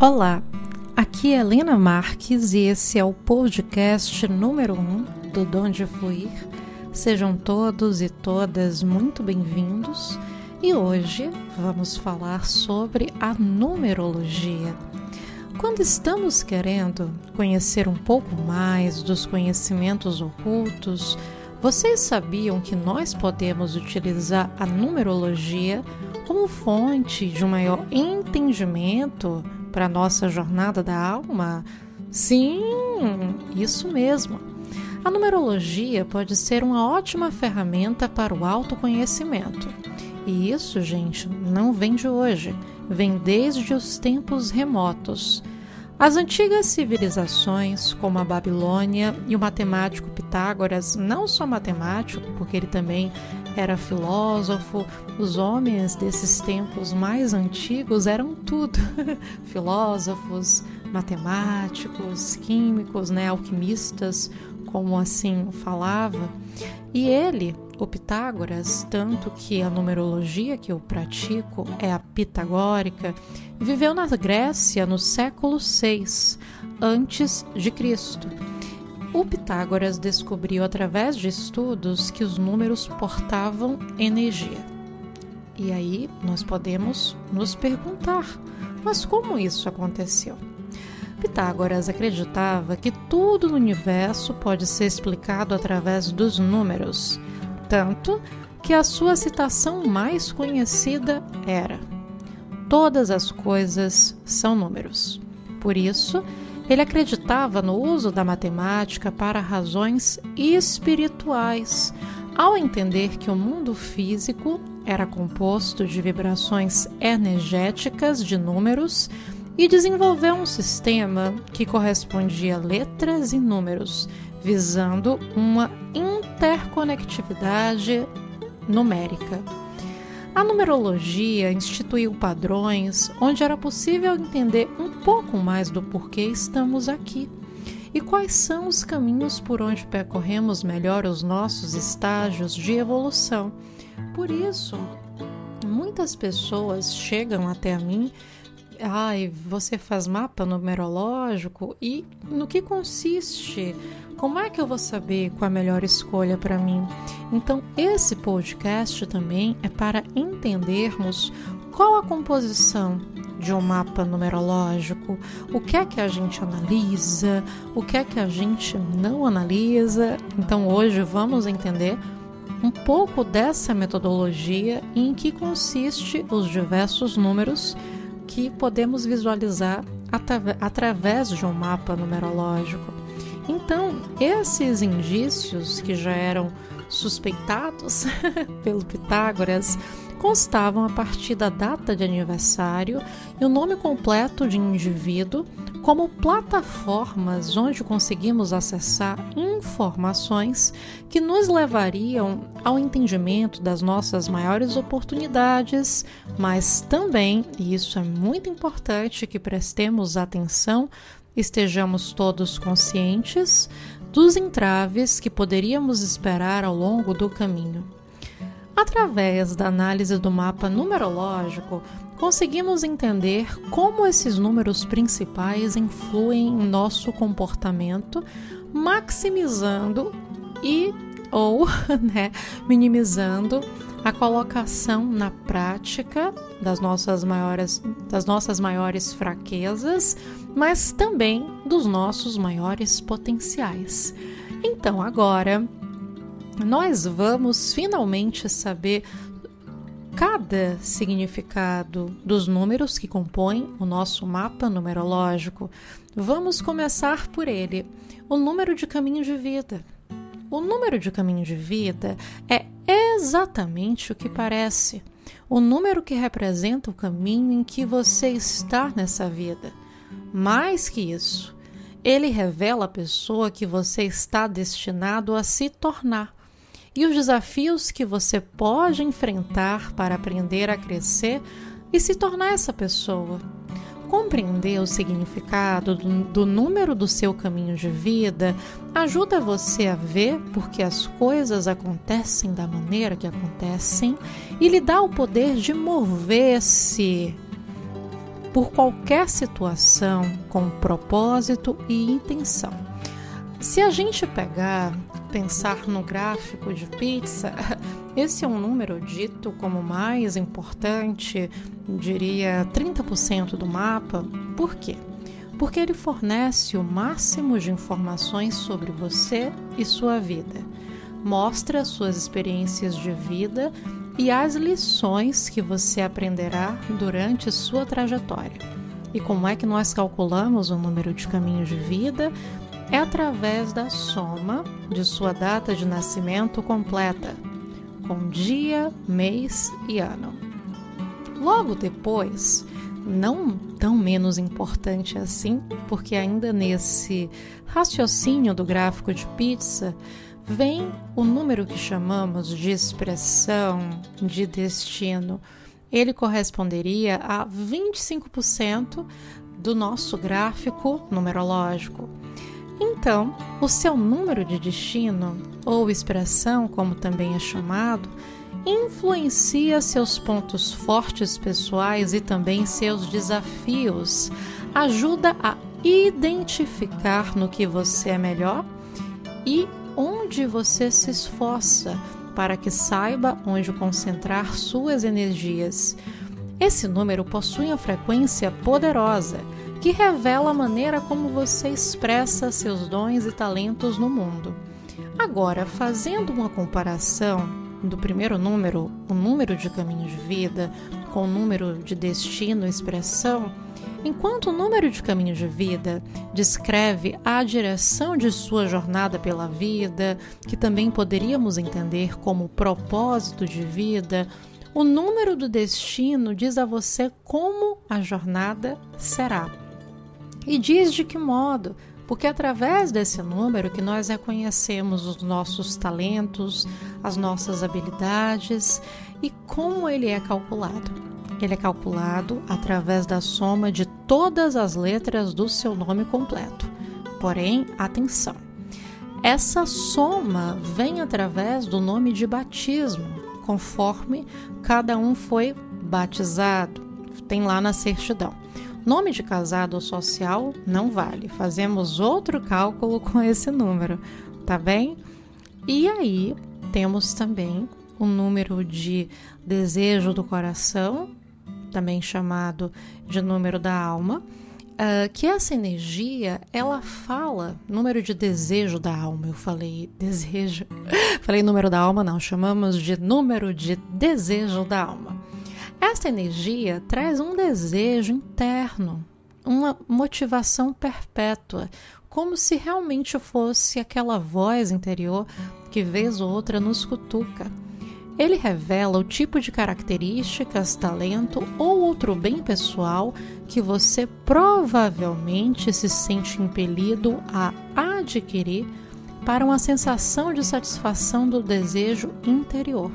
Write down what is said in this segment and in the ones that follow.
Olá, aqui é Helena Marques e esse é o podcast número 1 um do Donde Fluir. Sejam todos e todas muito bem-vindos e hoje vamos falar sobre a numerologia. Quando estamos querendo conhecer um pouco mais dos conhecimentos ocultos, vocês sabiam que nós podemos utilizar a numerologia como fonte de um maior entendimento para a nossa jornada da alma? Sim, isso mesmo. A numerologia pode ser uma ótima ferramenta para o autoconhecimento. E isso, gente, não vem de hoje, vem desde os tempos remotos. As antigas civilizações, como a Babilônia e o matemático Pitágoras, não só matemático, porque ele também era filósofo, os homens desses tempos mais antigos eram tudo: filósofos, matemáticos, químicos, né, alquimistas, como assim falava. E ele, o Pitágoras, tanto que a numerologia que eu pratico é a pitagórica, viveu na Grécia no século VI antes de Cristo. O Pitágoras descobriu através de estudos que os números portavam energia. E aí nós podemos nos perguntar: mas como isso aconteceu? Pitágoras acreditava que tudo no universo pode ser explicado através dos números, tanto que a sua citação mais conhecida era: Todas as coisas são números. Por isso, ele acreditava no uso da matemática para razões espirituais, ao entender que o mundo físico era composto de vibrações energéticas de números e desenvolveu um sistema que correspondia a letras e números, visando uma interconectividade numérica. A numerologia instituiu padrões onde era possível entender um pouco mais do porquê estamos aqui e quais são os caminhos por onde percorremos melhor os nossos estágios de evolução. Por isso, muitas pessoas chegam até mim ai, você faz mapa numerológico e no que consiste? Como é que eu vou saber qual a melhor escolha para mim? Então, esse podcast também é para entendermos qual a composição de um mapa numerológico, o que é que a gente analisa, o que é que a gente não analisa. Então, hoje vamos entender um pouco dessa metodologia e em que consiste os diversos números que podemos visualizar através de um mapa numerológico. Então, esses indícios que já eram suspeitados pelo Pitágoras constavam a partir da data de aniversário e o nome completo de indivíduo como plataformas onde conseguimos acessar informações que nos levariam ao entendimento das nossas maiores oportunidades, mas também, e isso é muito importante que prestemos atenção, estejamos todos conscientes dos entraves que poderíamos esperar ao longo do caminho. Através da análise do mapa numerológico, conseguimos entender como esses números principais influem em nosso comportamento, maximizando e ou né, minimizando a colocação na prática das nossas maiores das nossas maiores fraquezas, mas também dos nossos maiores potenciais. Então, agora nós vamos finalmente saber cada significado dos números que compõem o nosso mapa numerológico. Vamos começar por ele, o número de caminho de vida. O número de caminho de vida é exatamente o que parece, o número que representa o caminho em que você está nessa vida. Mais que isso, ele revela a pessoa que você está destinado a se tornar e os desafios que você pode enfrentar para aprender a crescer e se tornar essa pessoa. Compreender o significado do, número do seu caminho de vida ajuda você a ver porque as coisas acontecem da maneira que acontecem e lhe dá o poder de mover-se por qualquer situação com propósito e intenção. Se a gente pegar, pensar no gráfico de pizza, esse é um número dito como mais importante, diria 30% do mapa. Por quê? Porque ele fornece o máximo de informações sobre você e sua vida. Mostra suas experiências de vida e as lições que você aprenderá durante sua trajetória. E como é que nós calculamos o número de caminhos de vida? É através da soma de sua data de nascimento completa, com dia, mês e ano. Logo depois, não tão menos importante assim, porque ainda nesse raciocínio do gráfico de pizza, vem o número que chamamos de expressão de destino. Ele corresponderia a 25% do nosso gráfico numerológico. Então, o seu número de destino, ou expressão, como também é chamado, influencia seus pontos fortes pessoais e também seus desafios, ajuda a identificar no que você é melhor e onde você se esforça para que saiba onde concentrar suas energias. Esse número possui uma frequência poderosa que revela a maneira como você expressa seus dons e talentos no mundo. Agora, fazendo uma comparação do primeiro número, o número de caminhos de vida, com o número de destino e expressão, Enquanto o número de caminhos de vida descreve a direção de sua jornada pela vida, que também poderíamos entender como propósito de vida, o número do destino diz a você como a jornada será. E diz de que modo, porque através desse número que nós reconhecemos os nossos talentos, as nossas habilidades e como ele é calculado. Ele é calculado através da soma de todas as letras do seu nome completo. Porém, atenção! Essa soma vem através do nome de batismo, conforme cada um foi batizado. Tem lá na certidão. Nome de casado ou social não vale. Fazemos outro cálculo com esse número, tá bem? E aí temos também o número de desejo do coração, também chamado de número da alma, uh, que essa energia ela fala número de desejo da alma. Eu falei desejo, falei número da alma, não, chamamos de número de desejo da alma. Essa energia traz um desejo interno, uma motivação perpétua, como se realmente fosse aquela voz interior que vez ou outra nos cutuca ele revela o tipo de características, talento ou outro bem pessoal que você provavelmente se sente impelido a adquirir para uma sensação de satisfação do desejo interior.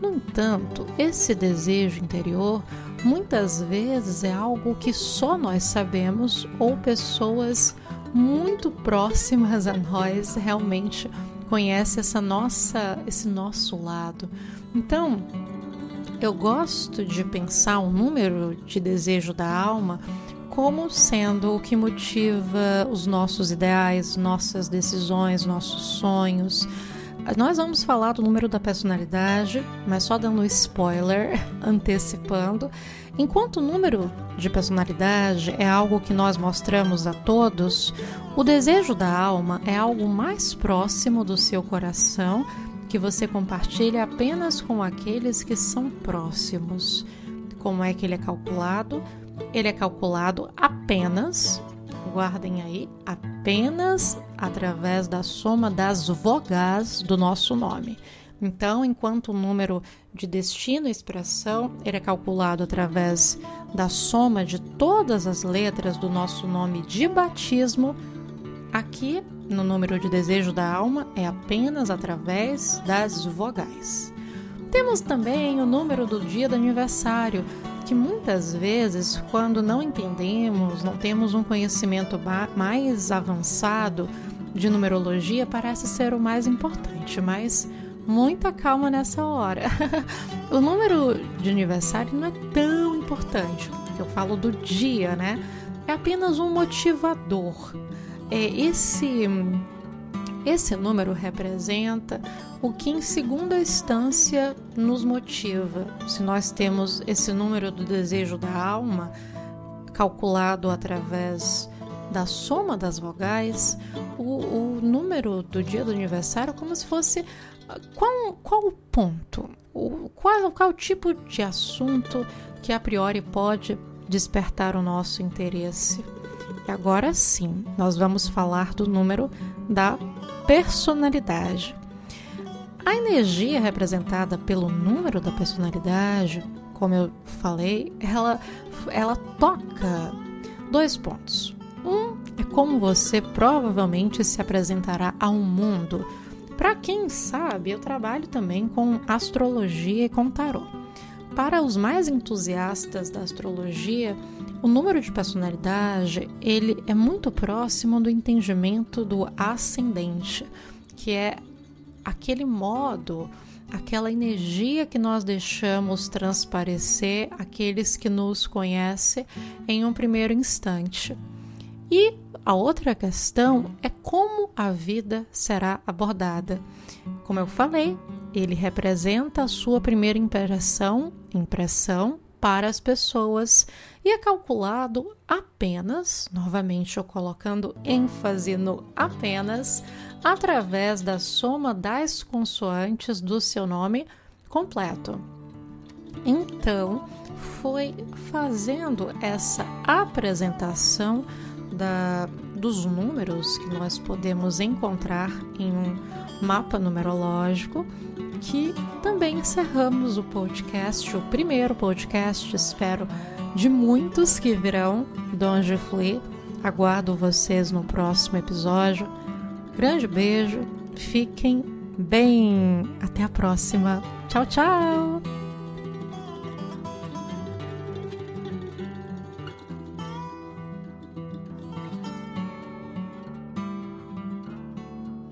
No entanto, esse desejo interior muitas vezes é algo que só nós sabemos ou pessoas muito próximas a nós realmente conhece essa nossa, esse nosso lado. Então, eu gosto de pensar o número de desejo da alma como sendo o que motiva os nossos ideais, nossas decisões, nossos sonhos. Nós vamos falar do número da personalidade, mas só dando spoiler, antecipando. Enquanto o número de personalidade é algo que nós mostramos a todos, o desejo da alma é algo mais próximo do seu coração que você compartilha apenas com aqueles que são próximos. Como é que ele é calculado? Ele é calculado apenas, guardem aí, apenas através da soma das vogais do nosso nome. Então, enquanto o número de destino e expressão ele é calculado através da soma de todas as letras do nosso nome de batismo, aqui no número de desejo da alma é apenas através das vogais. Temos também o número do dia do aniversário, que muitas vezes, quando não entendemos, não temos um conhecimento mais avançado de numerologia, parece ser o mais importante, mas muita calma nessa hora. o número de aniversário não é tão importante. eu falo do dia, né? É apenas um motivador. É esse esse número representa o que, em segunda instância, nos motiva. Se nós temos esse número do desejo da alma, calculado através da soma das vogais, o, o número do dia do aniversário é como se fosse qual, qual o ponto, o, qual, qual o tipo de assunto que a priori pode despertar o nosso interesse. E agora sim, nós vamos falar do número da personalidade. A energia representada pelo número da personalidade, como eu falei, ela, ela toca dois pontos. Um é como você provavelmente se apresentará ao mundo. Para quem sabe, eu trabalho também com astrologia e com tarô. Para os mais entusiastas da astrologia, o número de personalidade ele é muito próximo do entendimento do ascendente, que é aquele modo, aquela energia que nós deixamos transparecer aqueles que nos conhecem em um primeiro instante. E a outra questão é como a vida será abordada. Como eu falei, ele representa a sua primeira impressão, impressão para as pessoas e é calculado apenas, novamente eu colocando ênfase no apenas, através da soma das consoantes do seu nome completo. Então, foi fazendo essa apresentação da, dos números que nós podemos encontrar em um mapa numerológico que também encerramos o podcast, o primeiro podcast, espero, de muitos que virão do Flea. Aguardo vocês no próximo episódio. Grande beijo, fiquem bem. Até a próxima. Tchau, tchau!